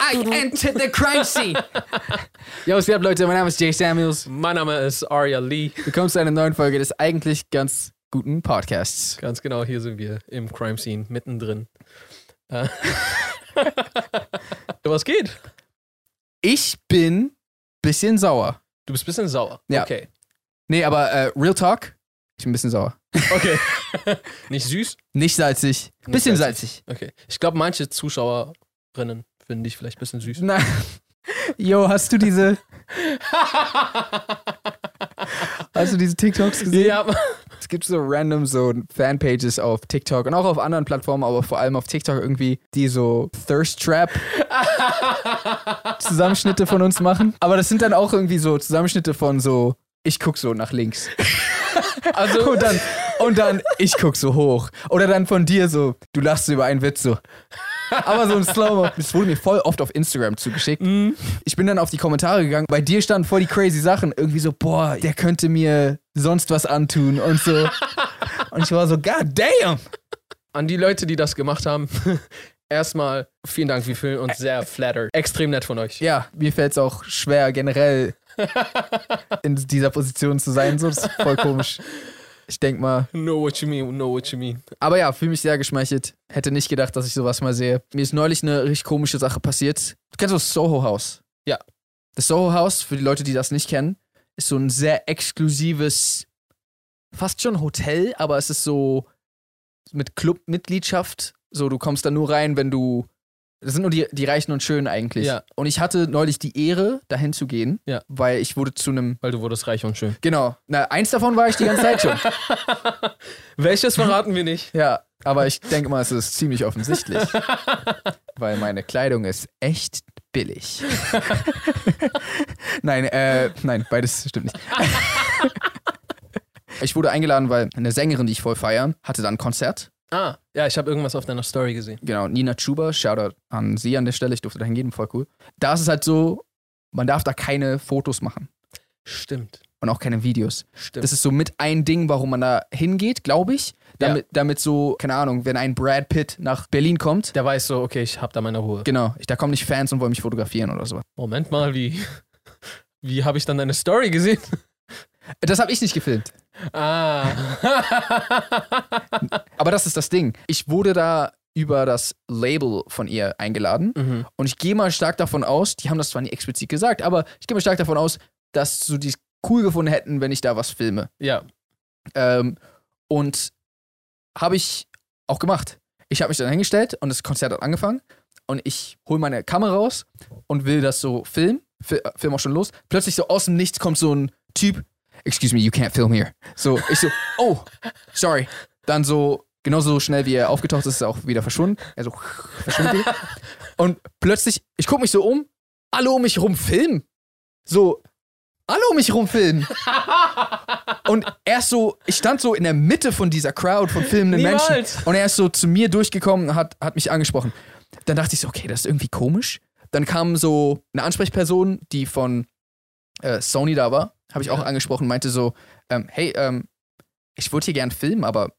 I entered the crime scene. Yo, was geht ab, Leute? Mein Name ist Jay Samuels. Mein Name ist Arya Lee. Willkommen zu einer neuen Folge des eigentlich ganz guten Podcasts. Ganz genau, hier sind wir im Crime Scene mittendrin. Äh. Was geht? Ich bin bisschen sauer. Du bist ein bisschen sauer. Ja. Okay. Nee, aber äh, Real Talk, ich bin ein bisschen sauer. Okay. Nicht süß? Nicht salzig. Bisschen salzig. salzig. Okay. Ich glaube, manche Zuschauerinnen finden dich vielleicht ein bisschen süß. Nein. Yo, hast du diese, hast du diese TikToks gesehen? ja. Es gibt so random so Fanpages auf TikTok und auch auf anderen Plattformen, aber vor allem auf TikTok irgendwie, die so Thirst Trap Zusammenschnitte von uns machen. Aber das sind dann auch irgendwie so Zusammenschnitte von so, ich guck so nach links. Also, Und dann, und dann, ich guck so hoch. Oder dann von dir so, du lachst über einen Witz so. Aber so ein Slow-Mo. Das wurde mir voll oft auf Instagram zugeschickt. Ich bin dann auf die Kommentare gegangen. Bei dir standen voll die crazy Sachen. Irgendwie so, boah, der könnte mir sonst was antun und so. Und ich war so, god damn. an die Leute, die das gemacht haben, erstmal vielen Dank. Wir fühlen uns sehr flattered. Extrem nett von euch. Ja, mir fällt es auch schwer, generell in dieser Position zu sein. So, das ist voll komisch. Ich denk mal. Know what you mean, know what you mean. Aber ja, fühle mich sehr geschmeichelt. Hätte nicht gedacht, dass ich sowas mal sehe. Mir ist neulich eine richtig komische Sache passiert. Du kennst das Soho House? Ja. Das Soho House, für die Leute, die das nicht kennen, ist so ein sehr exklusives, fast schon Hotel, aber es ist so mit Clubmitgliedschaft. So, du kommst da nur rein, wenn du. Das sind nur die, die Reichen und Schönen eigentlich. Ja. Und ich hatte neulich die Ehre, dahin zu gehen, Ja. weil ich wurde zu einem. Weil du wurdest reich und schön. Genau. Na, eins davon war ich die ganze Zeit schon. Welches verraten wir nicht? Ja, aber ich denke mal, es ist ziemlich offensichtlich. weil meine Kleidung ist echt billig. nein, äh, nein, beides stimmt nicht. ich wurde eingeladen, weil eine Sängerin, die ich voll feiern, hatte dann ein Konzert. Ah, ja, ich habe irgendwas auf deiner Story gesehen. Genau, Nina Chuba, Shoutout an sie an der Stelle, ich durfte da hingehen, voll cool. Da ist es halt so, man darf da keine Fotos machen Stimmt. und auch keine Videos. Stimmt. Das ist so mit ein Ding, warum man da hingeht, glaube ich. Damit, damit so, keine Ahnung, wenn ein Brad Pitt nach Berlin kommt, Der weiß so, okay, ich hab da meine Ruhe. genau, ich, da kommen nicht Fans und wollen mich fotografieren oder so. Moment mal, wie, wie habe ich dann deine Story gesehen? Das habe ich nicht gefilmt. Ah. Aber das ist das Ding. Ich wurde da über das Label von ihr eingeladen mhm. und ich gehe mal stark davon aus, die haben das zwar nie explizit gesagt, aber ich gehe mal stark davon aus, dass so die es cool gefunden hätten, wenn ich da was filme. Ja. Ähm, und habe ich auch gemacht. Ich habe mich dann hingestellt und das Konzert hat angefangen und ich hole meine Kamera raus und will das so filmen. Fi- äh, Film auch schon los. Plötzlich so aus dem Nichts kommt so ein Typ. Excuse me, you can't film here. So, ich so, oh, sorry. Dann so, genauso schnell wie er aufgetaucht ist, ist er auch wieder verschwunden. Er so, verschwunden. Und plötzlich, ich gucke mich so um, alle um mich rum filmen. So, alle um mich rum filmen. Und er ist so, ich stand so in der Mitte von dieser Crowd von filmenden Niemals. Menschen. Und er ist so zu mir durchgekommen und hat, hat mich angesprochen. Dann dachte ich so, okay, das ist irgendwie komisch. Dann kam so eine Ansprechperson, die von äh, Sony da war, habe ich auch Ja. angesprochen, meinte so, ähm, hey, ähm, ich würde hier gern filmen, aber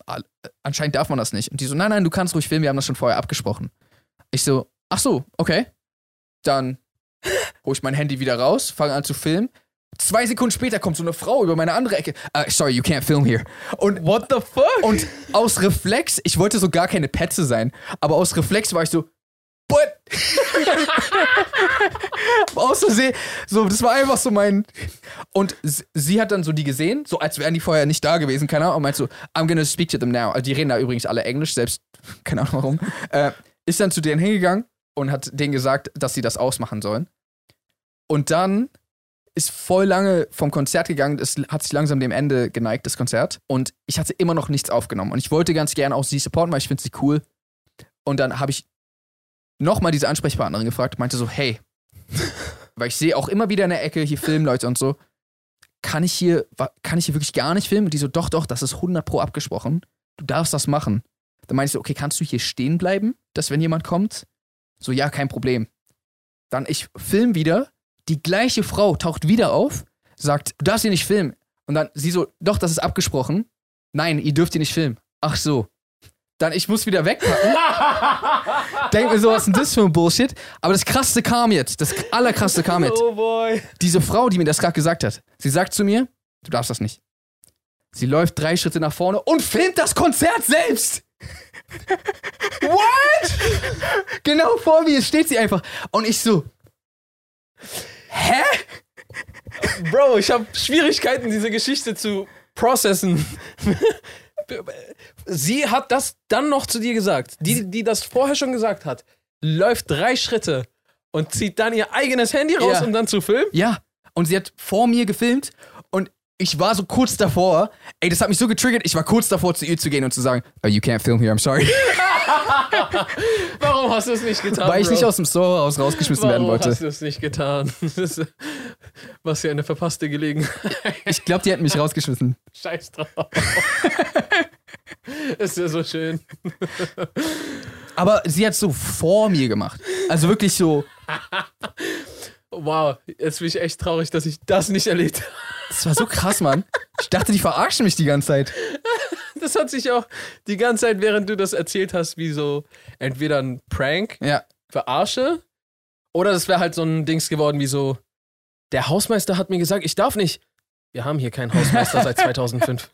anscheinend darf man das nicht. Und die so, nein, nein, du kannst ruhig filmen, wir haben das schon vorher abgesprochen. Ich so, ach so, okay. Dann hole ich mein Handy wieder raus, fange an zu filmen. Zwei Sekunden später kommt so eine Frau über meine andere Ecke. Uh, sorry, you can't film here. Und What the fuck? und aus Reflex, ich wollte so gar keine Petze sein, aber aus Reflex war ich so, but? aus Versehen, so, das war einfach so mein. Und sie hat dann so die gesehen, so als wären die vorher nicht da gewesen, keine Ahnung, und meint so, I'm gonna speak to them now. Also die reden da übrigens alle Englisch, selbst, keine Ahnung warum. Äh, ist dann zu denen hingegangen und hat denen gesagt, dass sie das ausmachen sollen. Und dann ist voll lange vom Konzert gegangen. Es hat sich langsam dem Ende geneigt, das Konzert. Und ich hatte immer noch nichts aufgenommen. Und ich wollte ganz gerne auch sie supporten, weil ich finde sie cool. Und dann habe ich nochmal diese Ansprechpartnerin gefragt, meinte so, hey, weil ich sehe auch immer wieder in der Ecke hier Filmleute und so, kann ich hier, kann ich hier wirklich gar nicht filmen? Und die so, doch, doch, das ist 100 pro abgesprochen. Du darfst das machen. Dann meinte ich so, okay, kannst du hier stehen bleiben, dass wenn jemand kommt? So, ja, kein Problem. Dann ich film wieder, die gleiche Frau taucht wieder auf, sagt, du darfst hier nicht filmen. Und dann sie so, doch, das ist abgesprochen. Nein, ihr dürft hier nicht filmen. Ach so. Dann ich muss wieder wegpacken. Denk mir so, was ist denn das für ein Bullshit? Aber das krasseste kam jetzt. Das allerkrasseste kam jetzt. Oh boy. Diese Frau, die mir das gerade gesagt hat, sie sagt zu mir, du darfst das nicht. Sie läuft drei Schritte nach vorne und filmt das Konzert selbst. What? genau vor mir steht sie einfach. Und ich so, hä? Bro, ich habe Schwierigkeiten, diese Geschichte zu processen. Sie hat das dann noch zu dir gesagt. Die, die das vorher schon gesagt hat, läuft drei Schritte und zieht dann ihr eigenes Handy raus, Ja. um dann zu filmen. Ja. Und sie hat vor mir gefilmt ich war so kurz davor. Ey, das hat mich so getriggert. Ich war kurz davor, zu ihr zu gehen und zu sagen, oh, you can't film here, I'm sorry. Warum hast du es nicht getan? Weil ich Bro? nicht aus dem Store aus rausgeschmissen werden Warum wollte. hast du es nicht getan? Was für eine verpasste Gelegenheit. Ich glaube, die hätten mich rausgeschmissen. Scheiß drauf. ist ja so schön. Aber sie hat so vor mir gemacht. Also wirklich so, Wow, jetzt bin ich echt traurig, dass ich das nicht erlebt habe. das war so krass, Mann. Ich dachte, die verarschen mich die ganze Zeit. Das hat sich auch die ganze Zeit, während du das erzählt hast, wie so entweder ein Prank, Ja. Verarsche, oder das wäre halt so ein Dings geworden wie so, der Hausmeister hat mir gesagt, ich darf nicht. Wir haben hier keinen Hausmeister seit 2005.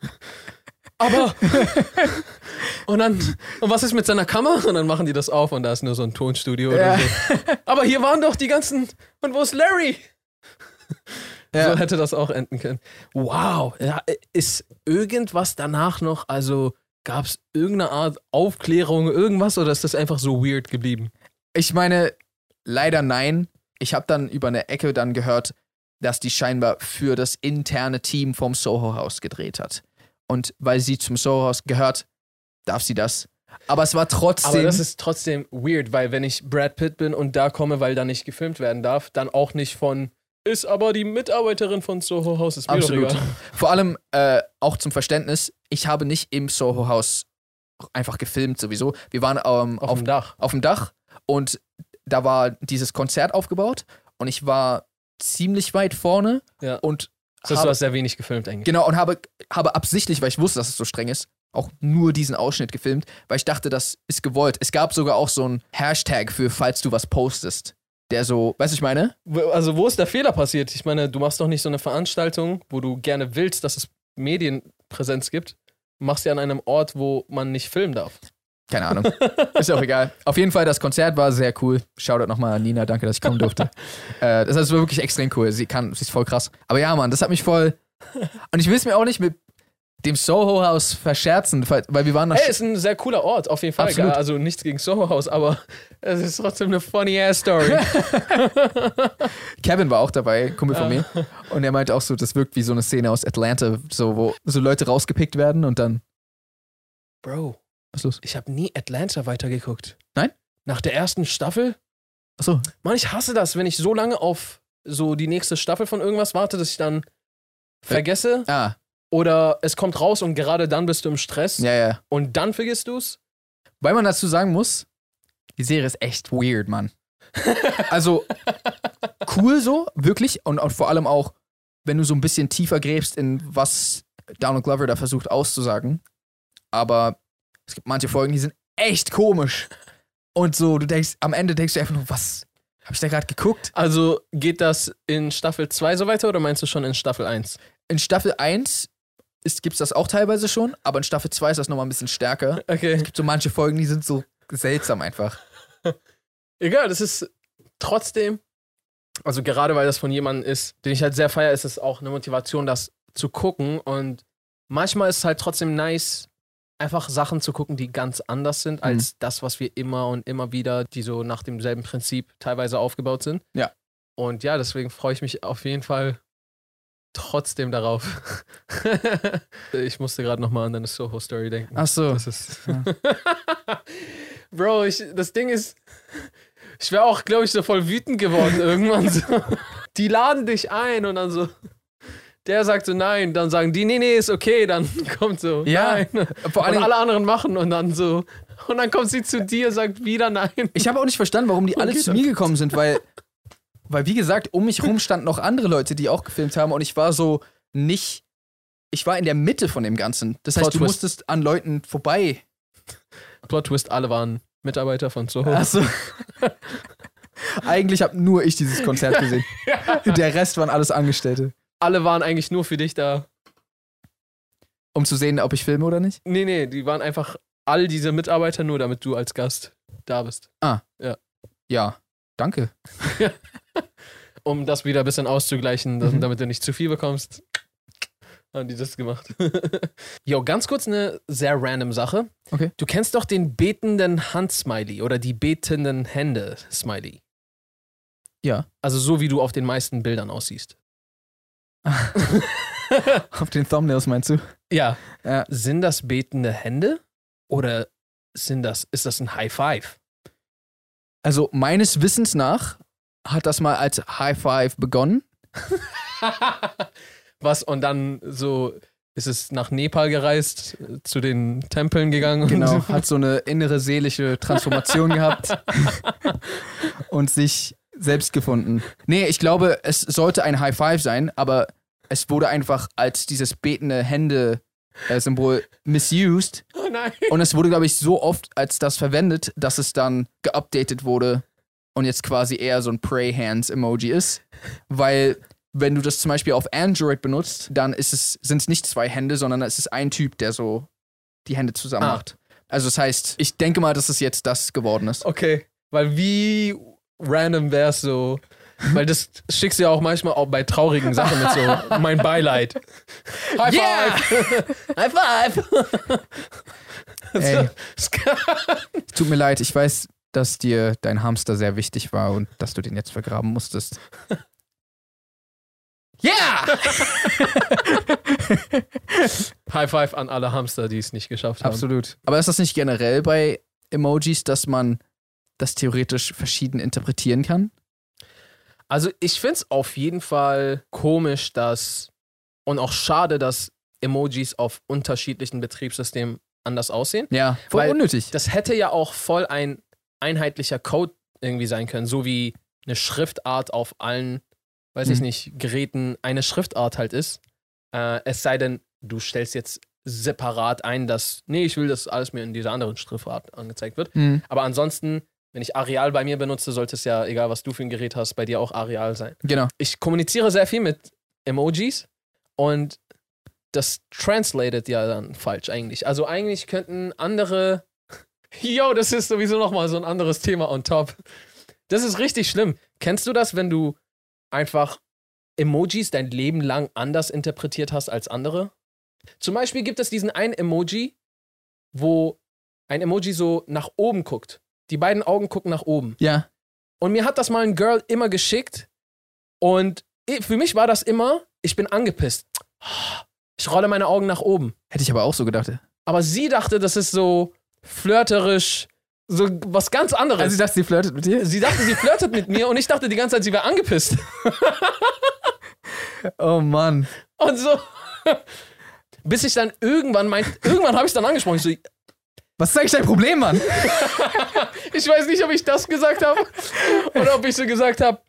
Aber. Und dann, und was ist mit seiner Kammer? Und dann machen die das auf und da ist nur so ein Tonstudio Ja. oder so. Aber hier waren doch die ganzen. Und wo ist Larry? Ja. So hätte das auch enden können. Wow. Ja, ist irgendwas danach noch, also gab es irgendeine Art Aufklärung, irgendwas oder ist das einfach so weird geblieben? Ich meine, leider nein. Ich habe dann über eine Ecke dann gehört, dass die scheinbar für das interne Team vom Soho House gedreht hat. Und weil sie zum Soho House gehört, darf sie das. Aber es war trotzdem. Aber das ist trotzdem weird, weil wenn ich Brad Pitt bin und da komme, weil da nicht gefilmt werden darf, dann auch nicht von ist aber die Mitarbeiterin von Soho House, ist mir Absolut. Vor allem äh, auch zum Verständnis, ich habe nicht im Soho House einfach gefilmt sowieso. Wir waren ähm, Auf, auf, dem Dach. auf dem Dach und da war dieses Konzert aufgebaut und ich war ziemlich weit vorne Ja. und Das heißt, habe, du hast sehr wenig gefilmt eigentlich. genau und habe, habe absichtlich, weil ich wusste, dass es so streng ist, auch nur diesen Ausschnitt gefilmt, weil ich dachte, das ist gewollt. Es gab sogar auch so einen Hashtag für, falls du was postest, der so, weißt du, ich meine? Also wo ist der Fehler passiert? Ich meine, du machst doch nicht so eine Veranstaltung, wo du gerne willst, dass es Medienpräsenz gibt. Machst ja an einem Ort, wo man nicht filmen darf. Keine Ahnung. ist auch egal. Auf jeden Fall, das Konzert war sehr cool. Shoutout nochmal an Nina, danke, dass ich kommen durfte. äh, das, war wirklich extrem cool. Sie kann, sie ist voll krass. Aber ja, Mann, das hat mich voll. Und ich will es mir auch nicht mit dem Soho House verscherzen, weil wir waren nach. Hey, ist ein sehr cooler Ort, auf jeden Fall. Absolut. Gar- Also nichts gegen Soho House, aber es ist trotzdem eine funny ass Story. Kevin war auch dabei, Kumpel von mir. Und er meinte auch so, das wirkt wie so eine Szene aus Atlanta, so wo so Leute rausgepickt werden und dann. Bro, Was ist los? ich habe nie Atlanta weitergeguckt. Nein? Nach der ersten Staffel? Achso. Mann, ich hasse das, wenn ich so lange auf so die nächste Staffel von irgendwas warte, dass ich dann vergesse Ah, oder es kommt raus und gerade dann bist du im Stress ja, ja. und dann vergisst du's. Weil man dazu sagen muss, die Serie ist echt weird, Mann. Also cool so, wirklich. Und, und vor allem auch, wenn du so ein bisschen tiefer gräbst in was Donald Glover da versucht auszusagen. Aber es gibt manche Folgen, die sind echt komisch. Und so, du denkst, am Ende denkst du einfach nur, was habe ich da gerade geguckt? Also geht das in Staffel 2 so weiter oder meinst du schon in Staffel 1? In Staffel 1 gibt es das auch teilweise schon, aber in Staffel 2 ist das nochmal ein bisschen stärker. Okay. Es gibt so manche Folgen, die sind so seltsam einfach. Egal, das ist trotzdem, also gerade weil das von jemandem ist, den ich halt sehr feier, ist es auch eine Motivation, das zu gucken. Und manchmal ist es halt trotzdem nice, einfach Sachen zu gucken, die ganz anders sind als das, was wir immer und immer wieder, die so nach demselben Prinzip teilweise aufgebaut sind. Ja. Und ja, deswegen freue ich mich auf jeden Fall trotzdem darauf. ich musste gerade nochmal an deine Soho-Story denken. Ach so. Das ist. Bro, ich, das Ding ist, ich wäre auch, glaube ich, so voll wütend geworden irgendwann. So. Die laden dich ein und dann so. Der sagt so nein, dann sagen die, nee, nee, ist okay, dann kommt so, Ja, nein. Vor allem, und alle anderen machen und dann so. Und dann kommt sie zu dir, sagt wieder nein. Ich habe auch nicht verstanden, warum die alle zu mir gekommen sind, weil, weil wie gesagt, um mich rum standen noch andere Leute, die auch gefilmt haben und ich war so nicht, ich war in der Mitte von dem Ganzen. Das heißt, Plot du twist. musstest an Leuten vorbei. Plot Twist, alle waren Mitarbeiter von Soho. Achso. Eigentlich habe nur ich dieses Konzert gesehen. Der Rest waren alles Angestellte. Alle waren eigentlich nur für dich da. Um zu sehen, ob ich filme oder nicht? Nee, nee, die waren einfach all diese Mitarbeiter nur, damit du als Gast da bist. Ja. Danke. Um das wieder ein bisschen auszugleichen, Mhm. damit du nicht zu viel bekommst. Haben die das gemacht. Jo, ganz kurz eine sehr random Sache. Okay. Du kennst doch den betenden Hand-Smiley oder die betenden Hände-Smiley. Ja. Also so, wie du auf den meisten Bildern aussiehst. Auf den Thumbnails meinst du? Ja. Ja. Sind das betende Hände oder sind das, ist das ein High Five? Also meines Wissens nach hat das mal als High Five begonnen. Was und dann so ist es nach Nepal gereist, zu den Tempeln gegangen. und- Genau, hat so eine innere seelische Transformation gehabt und sich selbst gefunden. Nee, ich glaube, es sollte ein High Five sein, aber es wurde einfach als dieses betende Hände-Symbol misused Oh nein. und es wurde, glaube ich, so oft als das verwendet, dass es dann geupdatet wurde und jetzt quasi eher so ein Pray Hands Emoji ist, weil wenn du das zum Beispiel auf Android benutzt, dann ist es, sind es nicht zwei Hände, sondern es ist ein Typ, der so die Hände zusammen Ah. macht. Also das heißt, ich denke mal, dass es jetzt das geworden ist. Okay, weil wie random wär's so, weil das schickst du ja auch manchmal auch bei traurigen Sachen mit so mein Beileid. High Yeah! five! High five! Ey, tut mir leid, ich weiß, dass dir dein Hamster sehr wichtig war und dass du den jetzt vergraben musstest. Yeah! High five an alle Hamster, die es nicht geschafft haben. Absolut. Aber ist das nicht generell bei Emojis, dass man das theoretisch verschieden interpretieren kann? Also ich finde es auf jeden Fall komisch, dass und auch schade, dass Emojis auf unterschiedlichen Betriebssystemen anders aussehen. Ja, voll Weil unnötig. Das hätte ja auch voll ein einheitlicher Code irgendwie sein können, so wie eine Schriftart auf allen, weiß ich Mhm. nicht, Geräten eine Schriftart halt ist. Äh, es sei denn, du stellst jetzt separat ein, dass, nee, ich will, dass alles mir in dieser anderen Schriftart angezeigt wird. Hm. Aber ansonsten, wenn ich Areal bei mir benutze, sollte es ja, egal was du für ein Gerät hast, bei dir auch Areal sein. Genau. Ich kommuniziere sehr viel mit Emojis und das translated ja dann falsch eigentlich. Also eigentlich könnten andere. Yo, das ist sowieso nochmal so ein anderes Thema on top. Das ist richtig schlimm. Kennst du das, wenn du einfach Emojis dein Leben lang anders interpretiert hast als andere? Zum Beispiel gibt es diesen einen Emoji, wo ein Emoji so nach oben guckt. Die beiden Augen gucken nach oben. Ja. Und mir hat das mal ein Girl immer geschickt. Und für mich war das immer, ich bin angepisst. Ich rolle meine Augen nach oben. Hätte ich aber auch so gedacht. Aber sie dachte, das ist so flirterisch, so was ganz anderes. Also ich dachte, sie flirtet mit dir? sie dachte, sie flirtet mit mir und ich dachte die ganze Zeit, sie wäre angepisst. Oh Mann. Und so. Bis ich dann irgendwann meint, irgendwann habe ich dann angesprochen. Ich so, Was ist eigentlich dein Problem, Mann? Ich weiß nicht, ob ich das gesagt habe oder ob ich so gesagt habe,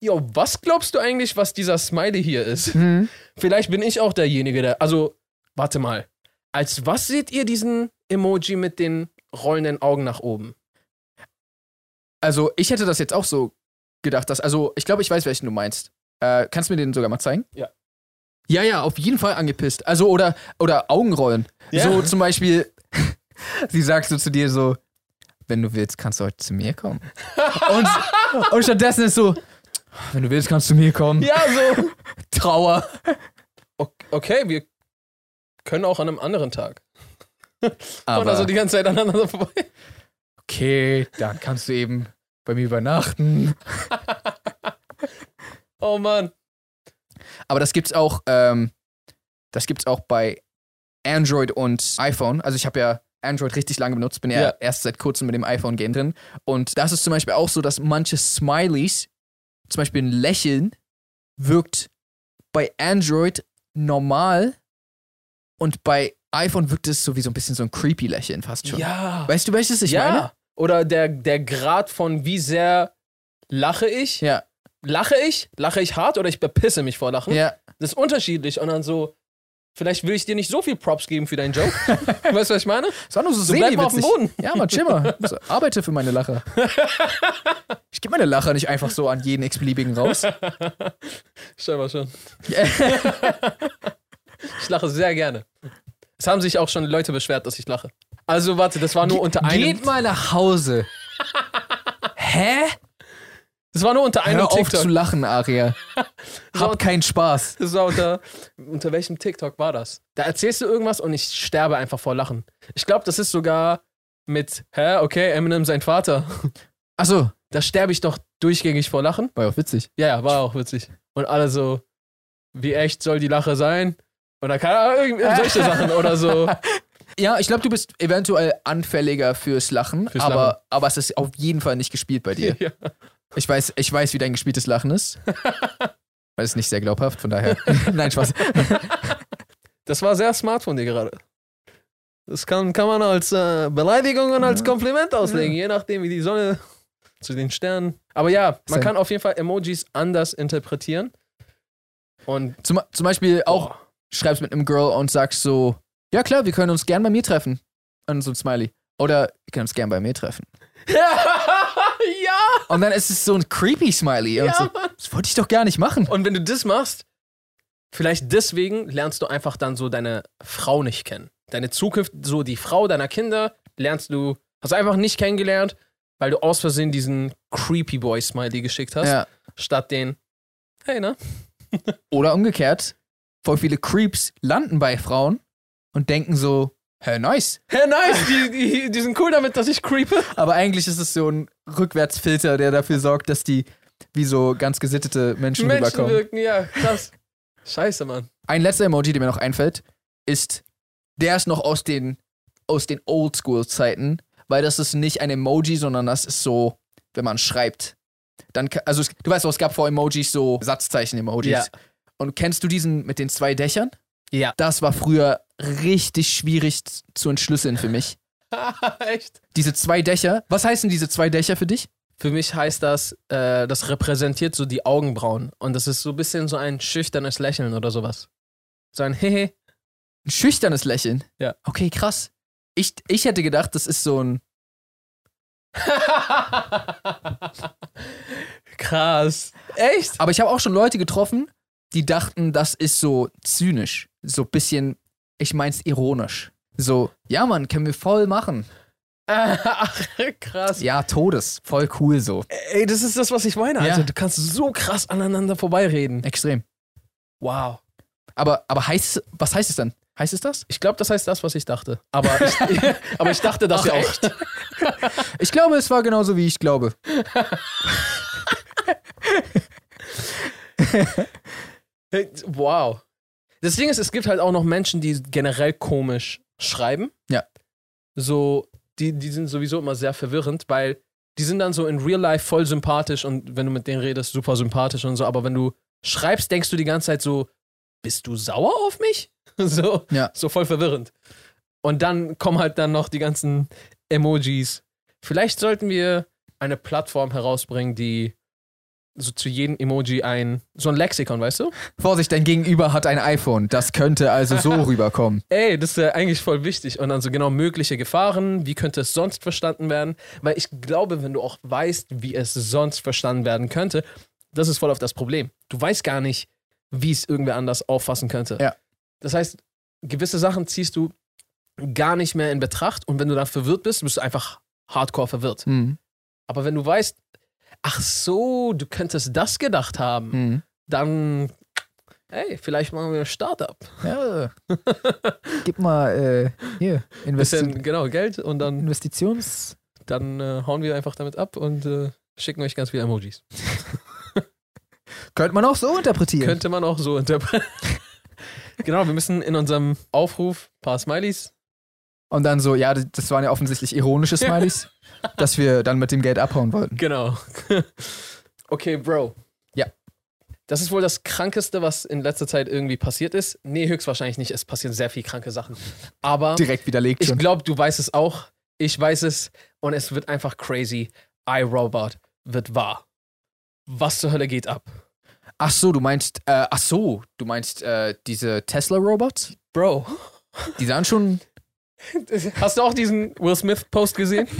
jo, was glaubst du eigentlich, was dieser Smiley hier ist? Hm. Vielleicht bin ich auch derjenige, der. Also, warte mal. Als was seht ihr diesen Emoji mit den rollenden Augen nach oben? Also, ich hätte das jetzt auch so gedacht, dass, also, ich glaube, ich weiß, welchen du meinst. Äh, kannst du mir den sogar mal zeigen? Ja. Ja, ja, auf jeden Fall angepisst. Also, oder, oder Augenrollen. Ja. So zum Beispiel, sie sagt so zu dir so, wenn du willst, kannst du heute zu mir kommen. und, und stattdessen ist so, wenn du willst, kannst du zu mir kommen. Ja, so. Trauer. Okay, wir können auch an einem anderen Tag. Und Aber, also die ganze Zeit aneinander vorbei. okay, dann kannst du eben bei mir übernachten. Oh Mann. Aber das gibt's auch, ähm, das gibt's auch bei Android und iPhone. Also ich habe ja Android richtig lange benutzt, bin ja, Ja. erst seit kurzem mit dem iPhone-Game drin. Und das ist zum Beispiel auch so, dass manche Smileys, zum Beispiel ein Lächeln, wirkt bei Android normal und bei iPhone wirkt es so wie so ein bisschen so ein creepy Lächeln fast schon. Ja. Weißt du, welches ich ja. meine? Oder der, der Grad von wie sehr lache ich. Ja. Lache ich? Lache ich hart oder ich bepisse mich vor Lachen? Ja. Das ist unterschiedlich. Und dann so, Vielleicht will ich dir nicht so viel Props geben für deinen Joke. weißt du, was ich meine? Das war nur so, So bleib mal auf dem. Boden. Ja, man, chill mal. So, arbeite für meine Lacher. Ich gebe meine Lacher nicht einfach so an jeden x-beliebigen raus. Scheinbar schon. Ich lache sehr gerne. Es haben sich auch schon Leute beschwert, dass ich lache. Also warte, das war nur unter einem. Geht mal nach Hause. Hä? Das war nur unter einem Hör auf TikTok. zu lachen, Aria. So- Hab keinen Spaß. War unter, unter welchem TikTok war das? Da erzählst du irgendwas und ich sterbe einfach vor Lachen. Ich glaube, das ist sogar mit, hä, okay, Eminem sein Vater. Achso, Da sterbe ich doch durchgängig vor Lachen. war ja auch witzig. Ja, ja, war auch witzig. Und alle so, wie echt soll die Lache sein? Oder keine Ahnung, irgendwie solche Sachen oder so. Ja, ich glaube, du bist eventuell anfälliger fürs Lachen, Fürs aber, Lachen. aber es ist auf jeden Fall nicht gespielt bei dir. Ja. Ich weiß, ich weiß, wie dein gespieltes Lachen ist. Weil es nicht sehr glaubhaft, von daher. Nein, Spaß. Das war sehr smart von dir gerade. Das kann, kann man als äh, Beleidigung und als Kompliment auslegen, je nachdem, wie die Sonne zu den Sternen. Aber ja, man kann auf jeden Fall Emojis anders interpretieren. Und Zum, zum Beispiel auch Boah. schreibst mit einem Girl und sagst so, ja klar, wir können uns gern bei mir treffen. Und so ein Smiley. Oder wir können uns gern bei mir treffen. ja! Und dann ist es so ein creepy Smiley. Und Ja, so, das wollte ich doch gar nicht machen. Und wenn du das machst, vielleicht deswegen lernst du einfach dann so deine Frau nicht kennen. Deine Zukunft, so die Frau deiner Kinder, lernst du, hast du einfach nicht kennengelernt, weil du aus Versehen diesen Creepy Boy Smiley geschickt hast, Ja. statt den, hey, ne? Oder umgekehrt, voll viele Creeps landen bei Frauen und denken so, hä, nice. Hey, nice, die, die, die sind cool damit, dass ich creepe. Aber eigentlich ist es so ein Rückwärtsfilter, der dafür sorgt, dass die wie so ganz gesittete Menschen, Menschen rüberkommen. wirken, ja, krass. Scheiße, Mann. Ein letzter Emoji, der mir noch einfällt, ist, der ist noch aus den, aus den Oldschool-Zeiten, weil das ist nicht ein Emoji, sondern das ist so, wenn man schreibt. Dann, also es, du weißt doch, es gab vor Emojis so Satzzeichen-Emojis. Ja. Und kennst du diesen mit den zwei Dächern? Ja. Das war früher richtig schwierig zu entschlüsseln für mich. Echt? Diese zwei Dächer, was heißen diese zwei Dächer für dich? Für mich heißt das, äh, das repräsentiert so die Augenbrauen. Und das ist so ein bisschen so ein schüchternes Lächeln oder sowas. So ein Hehe. Ein schüchternes Lächeln. Ja. Okay, krass. Ich, ich hätte gedacht, das ist so ein. Krass. Echt? Aber ich habe auch schon Leute getroffen, die dachten, das ist so zynisch. So ein bisschen, ich mein's ironisch. So, ja, Mann, können wir voll machen. Ach, krass. Ja, Todes. Voll cool so. Ey, das ist das, was ich meine. Ja. Also, du kannst so krass aneinander vorbeireden. Extrem. Wow. Aber, aber heißt, was heißt es dann? Heißt es das? Ich glaube, das heißt das, was ich dachte. Aber ich, aber ich dachte das Ach, ja auch. Ich glaube, es war genauso, wie ich glaube. Wow. Das Ding ist, es gibt halt auch noch Menschen, die generell komisch schreiben. Ja. So, die, die sind sowieso immer sehr verwirrend, weil die sind dann so in real life voll sympathisch und wenn du mit denen redest, super sympathisch und so. Aber wenn du schreibst, denkst du die ganze Zeit so, bist du sauer auf mich? So, Ja. so voll verwirrend. Und dann kommen halt dann noch die ganzen Emojis. Vielleicht sollten wir eine Plattform herausbringen, die so zu jedem Emoji ein, so ein Lexikon, weißt du? Vorsicht, dein Gegenüber hat ein iPhone. Das könnte also so rüberkommen. Ey, das ist ja eigentlich voll wichtig. Und dann so genau mögliche Gefahren, wie könnte es sonst verstanden werden? Weil ich glaube, wenn du auch weißt, wie es sonst verstanden werden könnte, das ist voll auf das Problem. Du weißt gar nicht, wie es irgendwer anders auffassen könnte. Ja. Das heißt, gewisse Sachen ziehst du gar nicht mehr in Betracht und wenn du dann verwirrt bist, bist du einfach hardcore verwirrt. Hm. Aber wenn du weißt, ach so, du könntest das gedacht haben, Hm. dann, hey, vielleicht machen wir ein Startup. Ja. Gib mal äh, hier Investi Bisschen, genau, Geld und dann Investitions. dann äh, hauen wir einfach damit ab und äh, schicken euch ganz viele Emojis. Könnte man auch so interpretieren. Könnte man auch so interpretieren. genau, wir müssen in unserem Aufruf ein paar Smileys. Und dann so, ja, das waren ja offensichtlich ironische Smileys, dass wir dann mit dem Geld abhauen wollten. Genau. okay, Bro. Ja. Das ist wohl das Krankeste, was in letzter Zeit irgendwie passiert ist. Nee, höchstwahrscheinlich nicht. Es passieren sehr viele kranke Sachen. Aber Direkt widerlegt ich glaube, du weißt es auch. Ich weiß es. Und es wird einfach crazy. iRobot wird wahr. Was zur Hölle geht ab? Ach so, du meinst, äh, ach so, du meinst äh, diese Tesla-Robots? Bro, Die sahen schon. hast du auch diesen Will Smith-Post gesehen?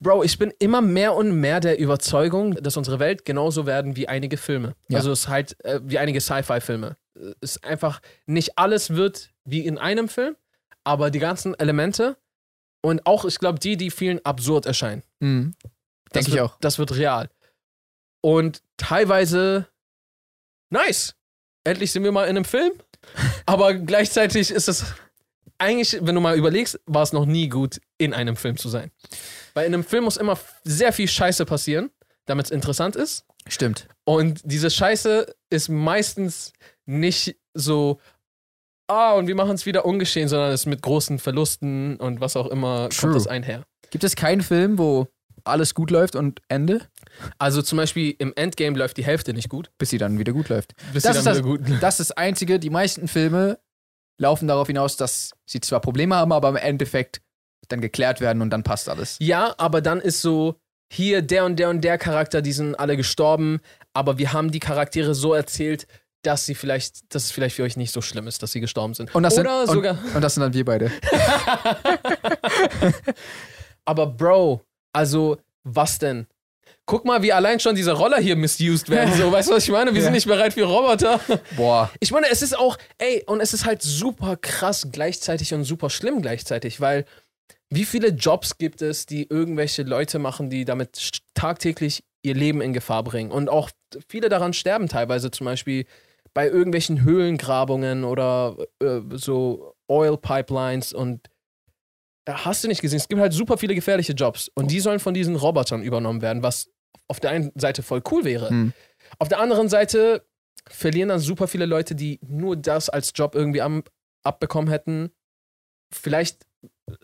Bro, ich bin immer mehr und mehr der Überzeugung, dass unsere Welt genauso werden wie einige Filme. Ja. Also es ist halt äh, wie einige Sci-Fi-Filme. Es ist einfach, nicht alles wird wie in einem Film, aber die ganzen Elemente und auch, ich glaube, die, die vielen absurd erscheinen. Mhm. Denke ich auch. Das wird real. Und teilweise nice. Endlich sind wir mal in einem Film. Aber gleichzeitig ist es eigentlich, wenn du mal überlegst, war es noch nie gut, in einem Film zu sein. Weil in einem Film muss immer sehr viel Scheiße passieren, damit es interessant ist. Stimmt. Und diese Scheiße ist meistens nicht so, ah, und wir machen es wieder ungeschehen, sondern es ist mit großen Verlusten und was auch immer True. kommt das einher. Gibt es keinen Film, wo alles gut läuft und Ende, Also zum Beispiel im Endgame läuft die Hälfte nicht gut. bis sie dann wieder gut läuft? Bis Das sie ist dann das- wieder gut Das ist das Einzige. Die meisten Filme laufen darauf hinaus, dass sie zwar Probleme haben, aber im Endeffekt dann geklärt werden und dann passt alles. Ja, aber dann ist so, hier der und der und der Charakter, die sind alle gestorben, aber wir haben die Charaktere so erzählt, dass sie vielleicht, dass es vielleicht für euch nicht so schlimm ist, dass sie gestorben sind. Und das Oder sind, sogar. Und, und das sind dann wir beide. Aber Bro, also was denn? Guck mal, wie allein schon diese Roller hier misused werden. So, weißt du, was ich meine? Wir Ja. sind nicht bereit für Roboter. Boah. Ich meine, es ist auch, ey, und es ist halt super krass gleichzeitig und super schlimm gleichzeitig, weil wie viele Jobs gibt es, die irgendwelche Leute machen, die damit tagtäglich ihr Leben in Gefahr bringen? Und auch viele daran sterben teilweise, zum Beispiel bei irgendwelchen Höhlengrabungen oder äh, so Oil Pipelines und hast du nicht gesehen, es gibt halt super viele gefährliche Jobs und die sollen von diesen Robotern übernommen werden, was auf der einen Seite voll cool wäre. Hm. Auf der anderen Seite verlieren dann super viele Leute, die nur das als Job irgendwie am, abbekommen hätten. Vielleicht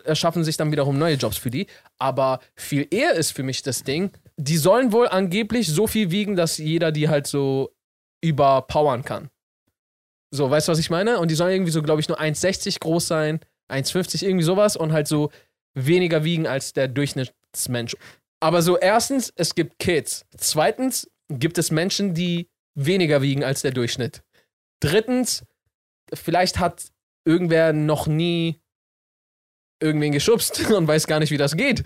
erschaffen sich dann wiederum neue Jobs für die. Aber viel eher ist für mich das Ding, die sollen wohl angeblich so viel wiegen, dass jeder die halt so überpowern kann. So, weißt du, was ich meine? Und die sollen irgendwie so, glaube ich, nur 1,60 groß sein, 1,50, irgendwie sowas und halt so weniger wiegen als der Durchschnittsmensch. Aber so, erstens, es gibt Kids. Zweitens, gibt es Menschen, die weniger wiegen als der Durchschnitt. Drittens, vielleicht hat irgendwer noch nie irgendwen geschubst und weiß gar nicht, wie das geht.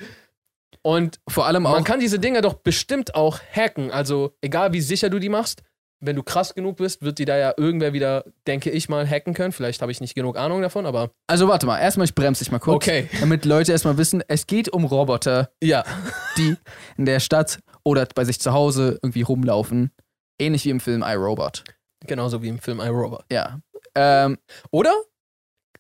Und Vor allem auch. man kann diese Dinger doch bestimmt auch hacken. Also, egal wie sicher du die machst, wenn du krass genug bist, wird die da ja irgendwer wieder, denke ich mal, hacken können. Vielleicht habe ich nicht genug Ahnung davon, aber. also warte mal, erstmal, ich bremse dich mal kurz. Okay. Damit Leute erstmal wissen, es geht um Roboter, Ja. die in der Stadt oder bei sich zu Hause irgendwie rumlaufen. Ähnlich wie im Film iRobot. Genauso wie im Film iRobot. Ja. Ähm, Oder?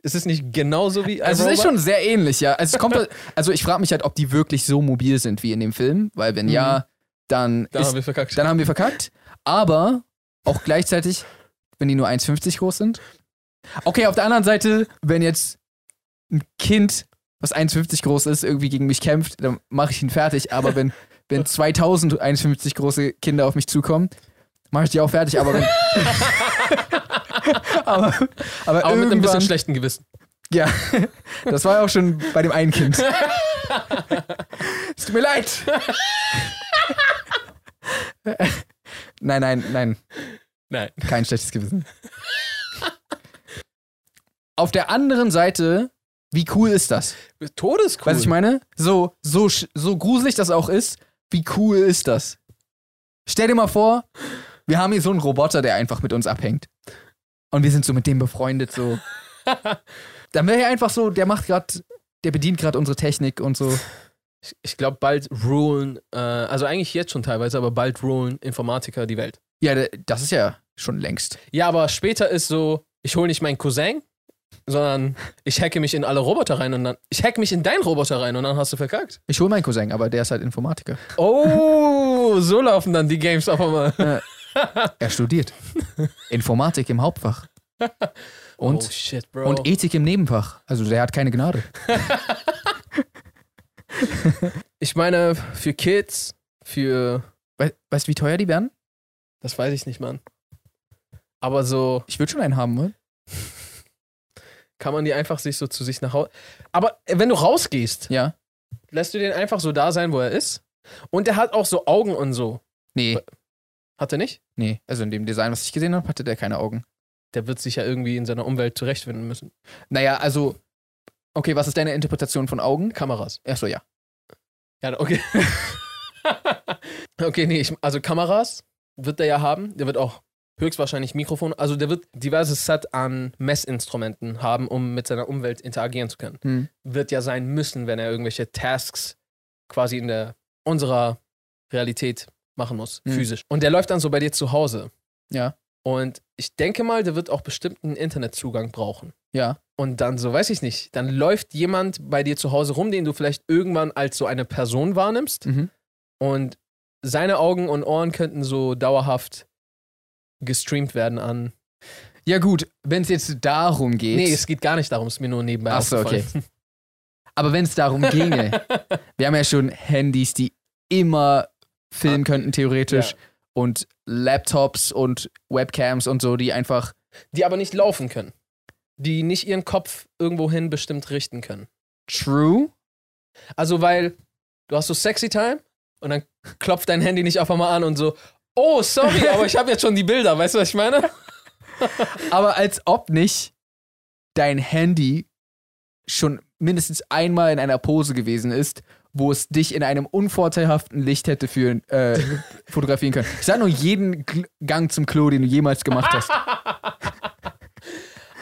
Ist es nicht genauso wie also es ist iRobot? schon sehr ähnlich, ja. Also, es kommt, also ich frage mich halt, ob die wirklich so mobil sind wie in dem Film, weil wenn ja, dann, Da ist, haben wir verkackt. dann haben wir verkackt. Aber auch gleichzeitig, wenn die nur 1,50 groß sind. Okay, auf der anderen Seite, wenn jetzt ein Kind, was 1,50 groß ist, irgendwie gegen mich kämpft, dann mache ich ihn fertig. Aber wenn, wenn 2000 1,50 große Kinder auf mich zukommen, mache ich die auch fertig. Aber wenn. aber, aber, aber mit einem bisschen schlechten Gewissen. Ja, das war ja auch schon bei dem einen Kind. es tut mir leid. nein, nein, nein, Nein. kein schlechtes Gewissen. Auf der anderen Seite, wie cool ist das? Todescool. Weißt du, ich meine? So, so, so gruselig das auch ist, wie cool ist das? Stell dir mal vor, wir haben hier so einen Roboter, der einfach mit uns abhängt. Und wir sind so mit dem befreundet, so. Dann wäre er einfach so, der macht gerade, der bedient gerade unsere Technik und so. Ich, ich glaube, bald rulen, äh, also eigentlich jetzt schon teilweise, aber bald rulen Informatiker die Welt. Ja, das ist ja schon längst. Ja, aber später ist so, ich hole nicht meinen Cousin, sondern ich hacke mich in alle Roboter rein und dann, ich hacke mich in deinen Roboter rein und dann hast du verkackt. Ich hole meinen Cousin, aber der ist halt Informatiker. Oh, so laufen dann die Games auf einmal. Er studiert Informatik im Hauptfach. Und, oh shit, Bro. und Ethik im Nebenfach. Also der hat keine Gnade. ich meine, für Kids, für, We weißt du, wie teuer die werden? das weiß ich nicht, Mann. Aber so Ich würde schon einen haben, oder? kann man die einfach sich so zu sich nach Hause. Aber äh, wenn du rausgehst, Ja. lässt du den einfach so da sein, wo er ist? Und der hat auch so Augen und so. Nee, Hat er nicht? nee. Also in dem Design, was ich gesehen habe, hatte der keine Augen. Der wird sich ja irgendwie in seiner Umwelt zurechtfinden müssen. Naja, also. Okay, was ist deine Interpretation von Augen? Kameras. Achso, ja. Ja, okay. okay, nee, ich, also Kameras wird der ja haben. Der wird auch höchstwahrscheinlich Mikrofon. Also der wird diverses Set an Messinstrumenten haben, um mit seiner Umwelt interagieren zu können. Hm. Wird ja sein müssen, wenn er irgendwelche Tasks quasi in der unserer Realität machen muss, Hm. physisch. Und der läuft dann so bei dir zu Hause. Ja. Und ich denke mal, der wird auch bestimmt einen Internetzugang brauchen. Ja. Und dann, so weiß ich nicht, dann läuft jemand bei dir zu Hause rum, den du vielleicht irgendwann als so eine Person wahrnimmst. Mhm. Und seine Augen und Ohren könnten so dauerhaft gestreamt werden an. Ja, gut, wenn es jetzt darum geht. Nee, es geht gar nicht darum, es ist mir nur nebenbei Ach so, aufgefallen. aber wenn es darum ginge, wir haben ja schon Handys, die immer filmen könnten, theoretisch. Ja. Und Laptops und Webcams und so, die einfach. Die aber nicht laufen können. Die nicht ihren Kopf irgendwohin bestimmt richten können. True. Also, weil du hast so Sexy Time und dann klopft dein Handy nicht auf einmal an und so, oh, sorry, aber ich habe jetzt schon die Bilder, weißt du, was ich meine? Aber als ob nicht dein Handy schon mindestens einmal in einer Pose gewesen ist, wo es dich in einem unvorteilhaften Licht hätte führen, äh, fotografieren können. Ich sag nur jeden Gl- Gang zum Klo, den du jemals gemacht hast.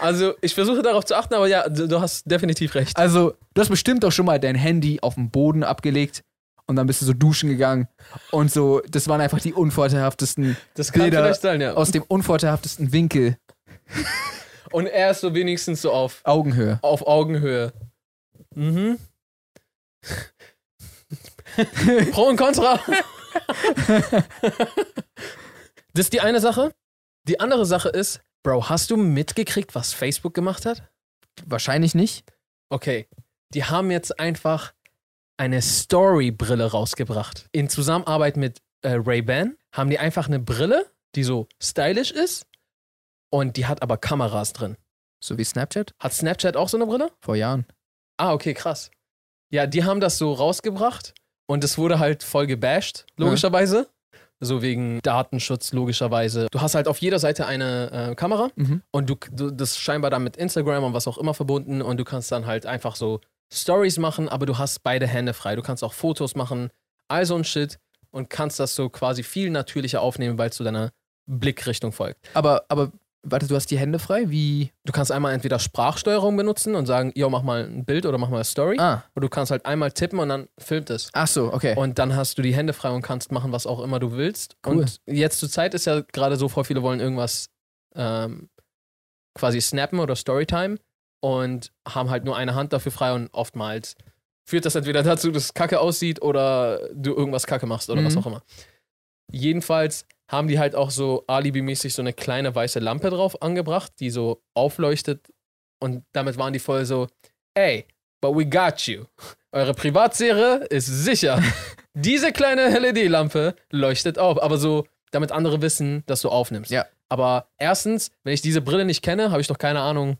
Also, ich versuche darauf zu achten, aber ja, du, du hast definitiv recht. Also, du hast bestimmt auch schon mal dein Handy auf den Boden abgelegt und dann bist du so duschen gegangen und so, das waren einfach die unvorteilhaftesten Das kann Bilder vielleicht sein, ja. aus dem unvorteilhaftesten Winkel, Und er ist so wenigstens so auf, Augenhöhe. auf Augenhöhe. Mhm. Pro und Contra. das ist die eine Sache. Die andere Sache ist, Bro, hast du mitgekriegt, was Facebook gemacht hat? Wahrscheinlich nicht. Okay, die haben jetzt einfach eine Story-Brille rausgebracht. In Zusammenarbeit mit äh, Ray-Ban haben die einfach eine Brille, die so stylisch ist und die hat aber Kameras drin. So wie Snapchat Hat Snapchat auch so eine Brille? vor Jahren. Ah, okay, krass. Ja, die haben das so rausgebracht und es wurde halt voll gebasht, logischerweise. So wegen Datenschutz, logischerweise. Du hast halt auf jeder Seite eine äh, Kamera Mhm. und du, du das ist scheinbar dann mit Instagram und was auch immer verbunden und du kannst dann halt einfach so Stories machen, aber du hast beide Hände frei. Du kannst auch Fotos machen, all so ein Shit und kannst das so quasi viel natürlicher aufnehmen, weil es zu deiner Blickrichtung folgt. Aber, aber, warte, du hast die Hände frei? Wie? Du kannst einmal entweder Sprachsteuerung benutzen und sagen, yo, mach mal ein Bild oder mach mal eine Story. Ah, Und du kannst halt einmal tippen und dann filmt es. ach so, okay. Und dann hast du die Hände frei und kannst machen, was auch immer du willst. Cool. Und jetzt zur Zeit ist ja gerade so, voll viele wollen irgendwas ähm, quasi snappen oder Storytime und haben halt nur eine Hand dafür frei und oftmals führt das entweder dazu, dass es kacke aussieht oder du irgendwas kacke machst oder was Mhm. auch immer. Jedenfalls haben die halt auch so alibimäßig so eine kleine weiße Lampe drauf angebracht, die so aufleuchtet und damit waren die voll so, ey, but we got you. Eure Privatsphäre ist sicher. Diese kleine LED-Lampe leuchtet auf, aber so, damit andere wissen, dass du aufnimmst. Ja. Aber erstens, wenn ich diese Brille nicht kenne, habe ich doch keine Ahnung,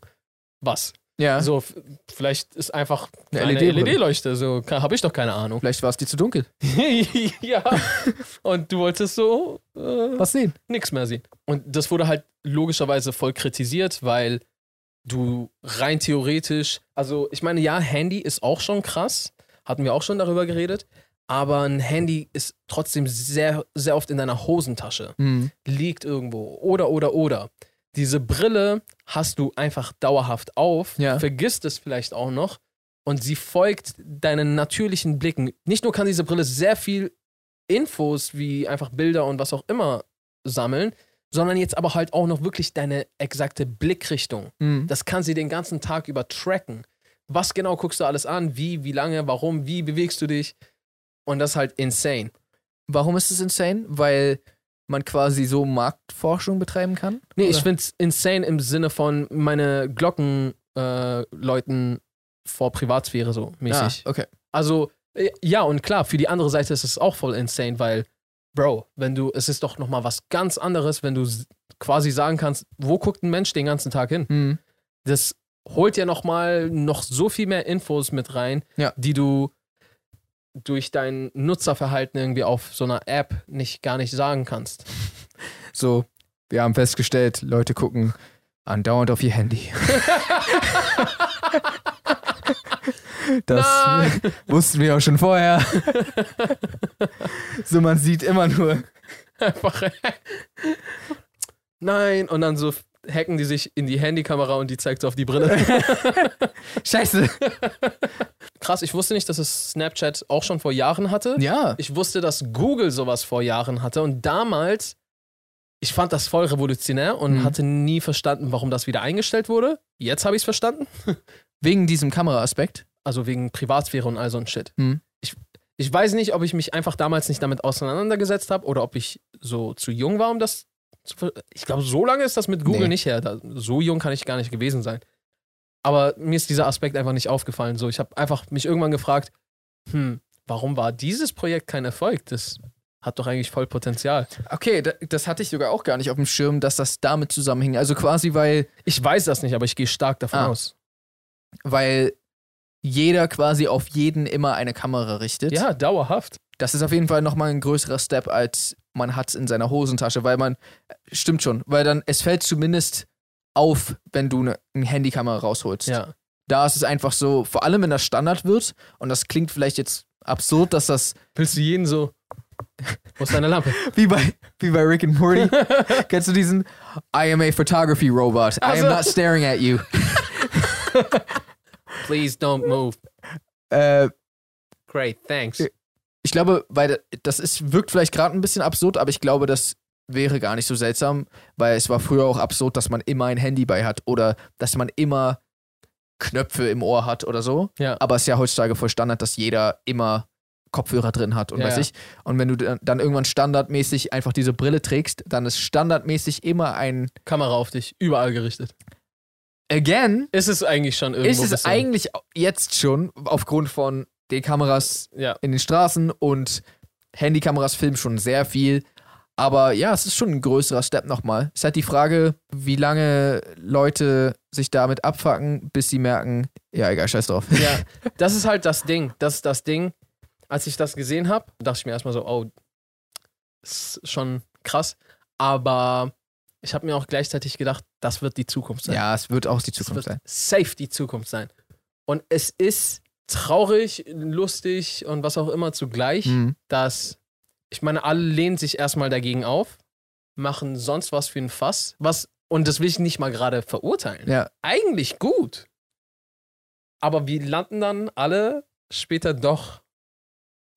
was. Ja. So, vielleicht ist einfach Eine. LED-Leuchte, so habe ich doch keine Ahnung. Vielleicht war es dir zu dunkel. ja. Und du wolltest so äh, Was sehen? nichts mehr sehen. Und das wurde halt logischerweise voll kritisiert, weil du rein theoretisch, also ich meine, ja, Handy ist auch schon krass, hatten wir auch schon darüber geredet, aber ein Handy ist trotzdem sehr, sehr oft in deiner Hosentasche, Hm. liegt irgendwo oder, oder, oder. Diese Brille hast du einfach dauerhaft auf, Ja. vergisst es vielleicht auch noch und sie folgt deinen natürlichen Blicken. Nicht nur kann diese Brille sehr viel Infos wie einfach Bilder und was auch immer sammeln, sondern jetzt aber halt auch noch wirklich deine exakte Blickrichtung. Hm. Das kann sie den ganzen Tag über tracken. Was genau guckst du alles an? Wie, wie lange, warum, wie bewegst du dich? Und das ist halt insane. Warum ist es insane? Weil man quasi so Marktforschung betreiben kann? Nee, ich Oder? finde es insane im Sinne von meine Glocken äh, läuten vor Privatsphäre so mäßig. Ah, okay. Also, äh, ja, und klar, für die andere Seite ist es auch voll insane, weil, Bro, wenn du, es ist doch nochmal was ganz anderes, wenn du quasi sagen kannst, wo guckt ein Mensch den ganzen Tag hin? Hm. Das holt ja nochmal noch so viel mehr Infos mit rein, Ja. die du durch dein Nutzerverhalten irgendwie auf so einer App nicht gar nicht sagen kannst. So, wir haben festgestellt, Leute gucken andauernd auf ihr Handy. das Nein. wussten wir auch schon vorher. so, man sieht immer nur. Einfach. Nein, und dann so hacken die sich in die Handykamera und die zeigt so auf die Brille. Scheiße. Krass, ich wusste nicht, dass es Snapchat auch schon vor Jahren hatte. Ja. Ich wusste, dass Google sowas vor Jahren hatte und damals, ich fand das voll revolutionär und Mhm. hatte nie verstanden, warum das wieder eingestellt wurde. Jetzt habe ich es verstanden. Wegen diesem Kameraaspekt. Also wegen Privatsphäre und all so ein Shit. Mhm. Ich, ich weiß nicht, ob ich mich einfach damals nicht damit auseinandergesetzt habe oder ob ich so zu jung war, um das Ich glaube, so lange ist das mit Google Nee. nicht her. Da, so jung kann ich gar nicht gewesen sein. Aber mir ist dieser Aspekt einfach nicht aufgefallen. So, ich habe einfach mich irgendwann gefragt, hm, warum war dieses Projekt kein Erfolg? Das hat doch eigentlich voll Potenzial. Okay, da, das hatte ich sogar auch gar nicht auf dem Schirm, dass das damit zusammenhing. Also quasi, weil, Ich weiß das nicht, aber ich gehe stark davon Ah. aus. weil jeder quasi auf jeden immer eine Kamera richtet. Ja, dauerhaft. Das ist auf jeden Fall nochmal ein größerer Step, als man hat in seiner Hosentasche, weil man, stimmt schon, weil dann, es fällt zumindest auf, wenn du eine, eine Handykamera rausholst. Ja. Da ist es einfach so, vor allem wenn das Standard wird, und das klingt vielleicht jetzt absurd, dass das Willst du jeden so. Wo ist deine Lampe? wie bei, wie bei Rick and Morty, kennst du diesen I am a photography robot, I Ach am so. not staring at you. Please don't move. Äh, Great, thanks. Ich glaube, weil das ist, wirkt vielleicht gerade ein bisschen absurd, aber ich glaube, das wäre gar nicht so seltsam, weil es war früher auch absurd, dass man immer ein Handy bei hat oder dass man immer Knöpfe im Ohr hat oder so. Ja. Aber es ist ja heutzutage voll Standard, dass jeder immer Kopfhörer drin hat und Ja, weiß ja. ich. Und wenn du dann, dann irgendwann standardmäßig einfach diese Brille trägst, dann ist standardmäßig immer ein Kamera auf dich, überall gerichtet. Again Ist es eigentlich schon irgendwo ist es bisschen- eigentlich jetzt schon aufgrund von den Kameras Ja, in den Straßen und Handykameras filmen schon sehr viel. Aber ja, es ist schon ein größerer Step nochmal. Es ist halt die Frage, wie lange Leute sich damit abfacken, bis sie merken, ja, egal, scheiß drauf. ja. Das ist halt das Ding. Das ist das Ding. Als ich das gesehen habe, dachte ich mir erstmal so, oh, ist schon krass. Aber ich habe mir auch gleichzeitig gedacht, das wird die Zukunft sein. Ja, es wird auch die Es Zukunft wird sein. safe die Zukunft sein. Und es ist traurig, lustig und was auch immer zugleich, Mhm. dass, ich meine, alle lehnen sich erstmal dagegen auf, machen sonst was für ein Fass, was, und das will ich nicht mal gerade verurteilen. Ja, Eigentlich gut. Aber wir landen dann alle später doch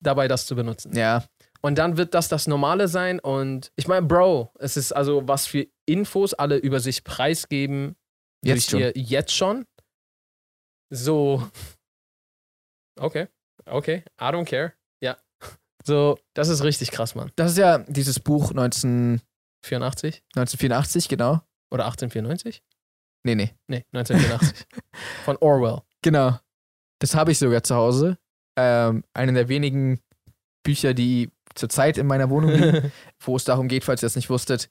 dabei, das zu benutzen. ja, Und dann wird das das Normale sein. Und ich meine, Bro, es ist also, was für Infos alle über sich preisgeben, jetzt schon. jetzt schon. So. Okay. Okay. I don't care. Ja. So, das ist richtig krass, Mann. Das ist ja dieses Buch 19, 84 1984, genau. oder 1894? Nee, nee. Nee, 1984. Von Orwell. Genau. Das habe ich sogar zu Hause. Ähm, eine der wenigen Bücher, die zurzeit in meiner Wohnung liegen. wo es darum geht, falls ihr das nicht wusstet,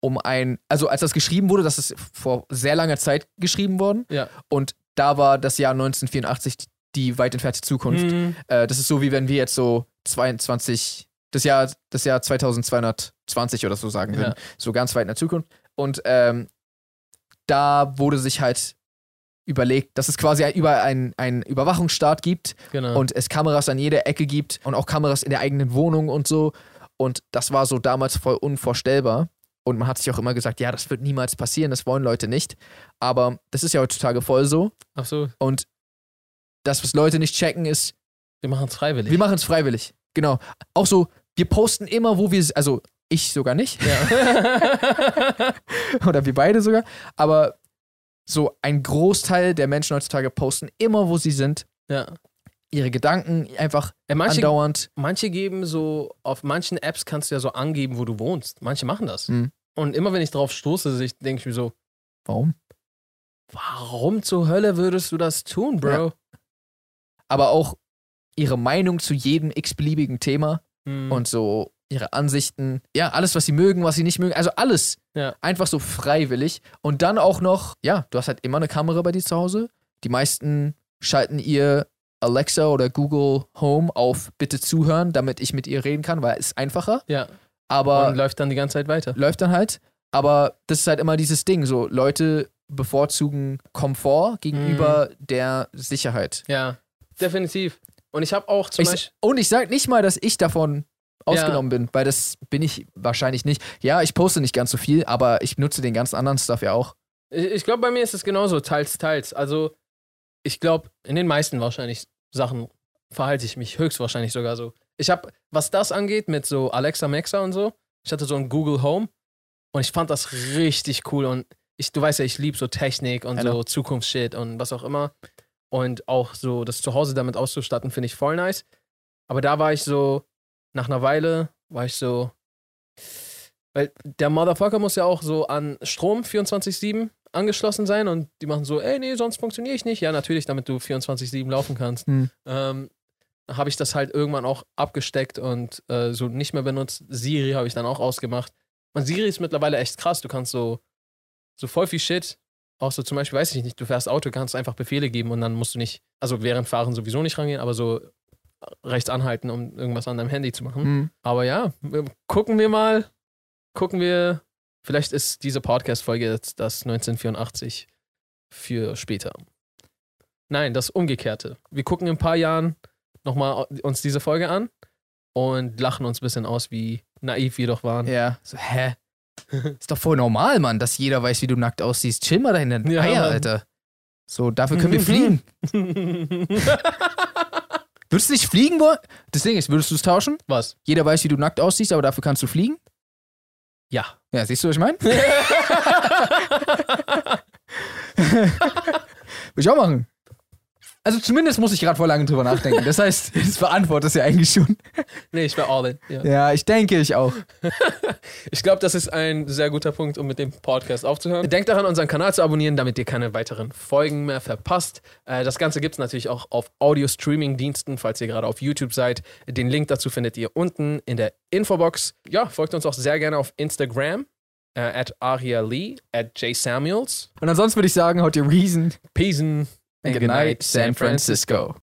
um ein, also als das geschrieben wurde, das ist vor sehr langer Zeit geschrieben worden ja. und da war das Jahr 1984 die weit entfernte Zukunft. Hm, Äh, das ist so, wie wenn wir jetzt so 22, das Jahr, das Jahr 2220 oder so sagen würden, Ja. so ganz weit in der Zukunft. Und ähm, da wurde sich halt überlegt, dass es quasi ein, über ein, einen Überwachungsstaat gibt genau. und es Kameras an jeder Ecke gibt und auch Kameras in der eigenen Wohnung und so. Und das war so damals voll unvorstellbar. Und man hat sich auch immer gesagt, ja, das wird niemals passieren, das wollen Leute nicht. Aber das ist ja heutzutage voll so. Absolut. Und das, was Leute nicht checken, ist, Wir machen es freiwillig. wir machen es freiwillig. Genau. Auch so, wir posten immer, wo wir, also ich sogar nicht, ja. oder wir beide sogar, aber so ein Großteil der Menschen heutzutage posten immer, wo sie sind, ja. ihre Gedanken einfach Ey, manche, andauernd. manche geben so, auf manchen Apps kannst du ja so angeben, wo du wohnst. Manche machen das. Hm. Und immer wenn ich drauf stoße, denke ich mir so, Warum? warum zur Hölle würdest du das tun, Bro? Ja. Aber auch ihre Meinung zu jedem x-beliebigen Thema Hm. und so ihre Ansichten, ja, alles, was sie mögen, was sie nicht mögen, also alles. Ja. Einfach so freiwillig. Und dann auch noch, ja, du hast halt immer eine Kamera bei dir zu Hause. Die meisten schalten ihr Alexa oder Google Home auf Bitte zuhören, damit ich mit ihr reden kann, weil es ist einfacher. Ja. Aber und läuft dann die ganze Zeit weiter. läuft dann halt. Aber das ist halt immer dieses Ding, so Leute bevorzugen Komfort gegenüber Mhm. der Sicherheit. Ja, definitiv. Und ich habe auch zum Ich, Beispiel. und ich sage nicht mal, dass ich davon ausgenommen bin, weil das bin ich wahrscheinlich nicht. Ja, ich poste nicht ganz so viel, aber ich nutze den ganzen anderen Stuff ja auch. Ich, ich glaube, bei mir ist es genauso, teils, teils. Also, ich glaube, in den meisten wahrscheinlich Sachen verhalte ich mich höchstwahrscheinlich sogar so. Ich habe, was das angeht, mit so Alexa Maxa und so, ich hatte so ein Google Home und ich fand das richtig cool. Und ich, du weißt ja, ich liebe so Technik und I so know. Zukunftsshit und was auch immer. Und auch so das Zuhause damit auszustatten, finde ich voll nice. Aber da war ich so, nach einer Weile war ich so, weil der Motherfucker muss ja auch so an Strom 24-7 angeschlossen sein und die machen so, ey, nee, sonst funktioniere ich nicht. Ja, natürlich, damit du 24-7 laufen kannst. Hm. Ähm, habe ich das halt irgendwann auch abgesteckt und äh, so nicht mehr benutzt. Siri habe ich dann auch ausgemacht. Und Siri ist mittlerweile echt krass. Du kannst so, so voll viel Shit, auch so zum Beispiel, weiß ich nicht, du fährst Auto, kannst einfach Befehle geben und dann musst du nicht, also während Fahren sowieso nicht rangehen, aber so rechts anhalten, um irgendwas an deinem Handy zu machen. Hm. Aber ja, gucken wir mal. Gucken wir. Vielleicht ist diese Podcast-Folge jetzt das 1984 für später. Nein, das Umgekehrte. Wir gucken in ein paar Jahren nochmal uns diese Folge an und lachen uns ein bisschen aus, wie naiv wir doch waren. Ja, so, hä? Ist doch voll normal, Mann, dass jeder weiß, wie du nackt aussiehst. Chill mal dahin, Ja, Eier, Mann. Alter. So, dafür können wir fliegen. Würdest du nicht fliegen wollen? Das Ding ist, würdest du es tauschen? Was? Jeder weiß, wie du nackt aussiehst, aber dafür kannst du fliegen? Ja. Ja, siehst du, was ich meine? Will ich auch machen. Also zumindest muss ich gerade voll lange drüber nachdenken. Das heißt, das beantwortet es ja eigentlich schon. nee, ich wäre all in. Ja. Ja, ich denke, ich auch. Ich glaube, das ist ein sehr guter Punkt, um mit dem Podcast aufzuhören. Denkt daran, unseren Kanal zu abonnieren, damit ihr keine weiteren Folgen mehr verpasst. Äh, das Ganze gibt es natürlich auch auf Audio-Streaming-Diensten, falls ihr gerade auf YouTube seid. Den Link dazu findet ihr unten in der Infobox. Ja, folgt uns auch sehr gerne auf Instagram. Äh, at Aria Lee, at J Samuels. Und ansonsten würde ich sagen, haut ihr Reason. Peace And good night, San Francisco.